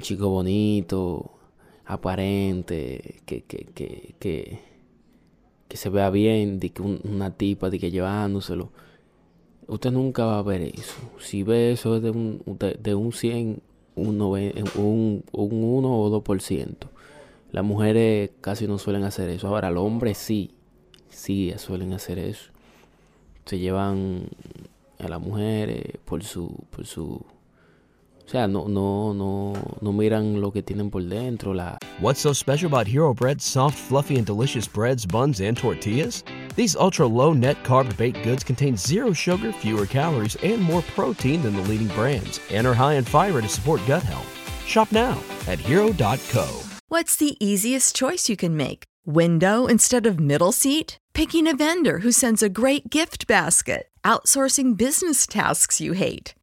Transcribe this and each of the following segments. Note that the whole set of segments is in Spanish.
chico bonito, aparente, que, que, que, que, se vea bien, de que una tipa de que llevándoselo. Usted nunca va a ver eso. Si ve eso es de un, de, un 100, un, un, un 1 o 2%. Las mujeres casi no suelen hacer eso. Ahora, los hombres sí, sí suelen hacer eso. Se llevan a las mujeres por su, por su O sea, no, no, no, no miran lo que tienen por dentro. La... What's so special about Hero Bread's soft, fluffy, and delicious breads, buns, and tortillas? These ultra low net carb baked goods contain zero sugar, fewer calories, and more protein than the leading brands, and are high in fiber to support gut health. Shop now at hero.co. What's the easiest choice you can make? Window instead of middle seat? Picking a vendor who sends a great gift basket? Outsourcing business tasks you hate?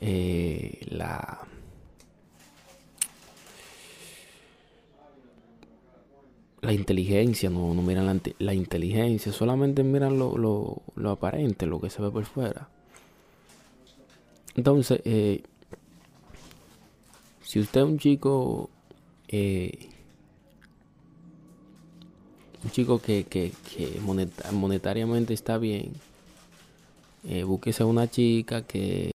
Eh, la la inteligencia, no, no miran la, inteligencia, solamente miran lo, lo, lo, aparente, lo que se ve por fuera. Entonces, eh, si usted es un chico, eh, un chico que, que, que monetariamente está bien, eh, búsquese una chica que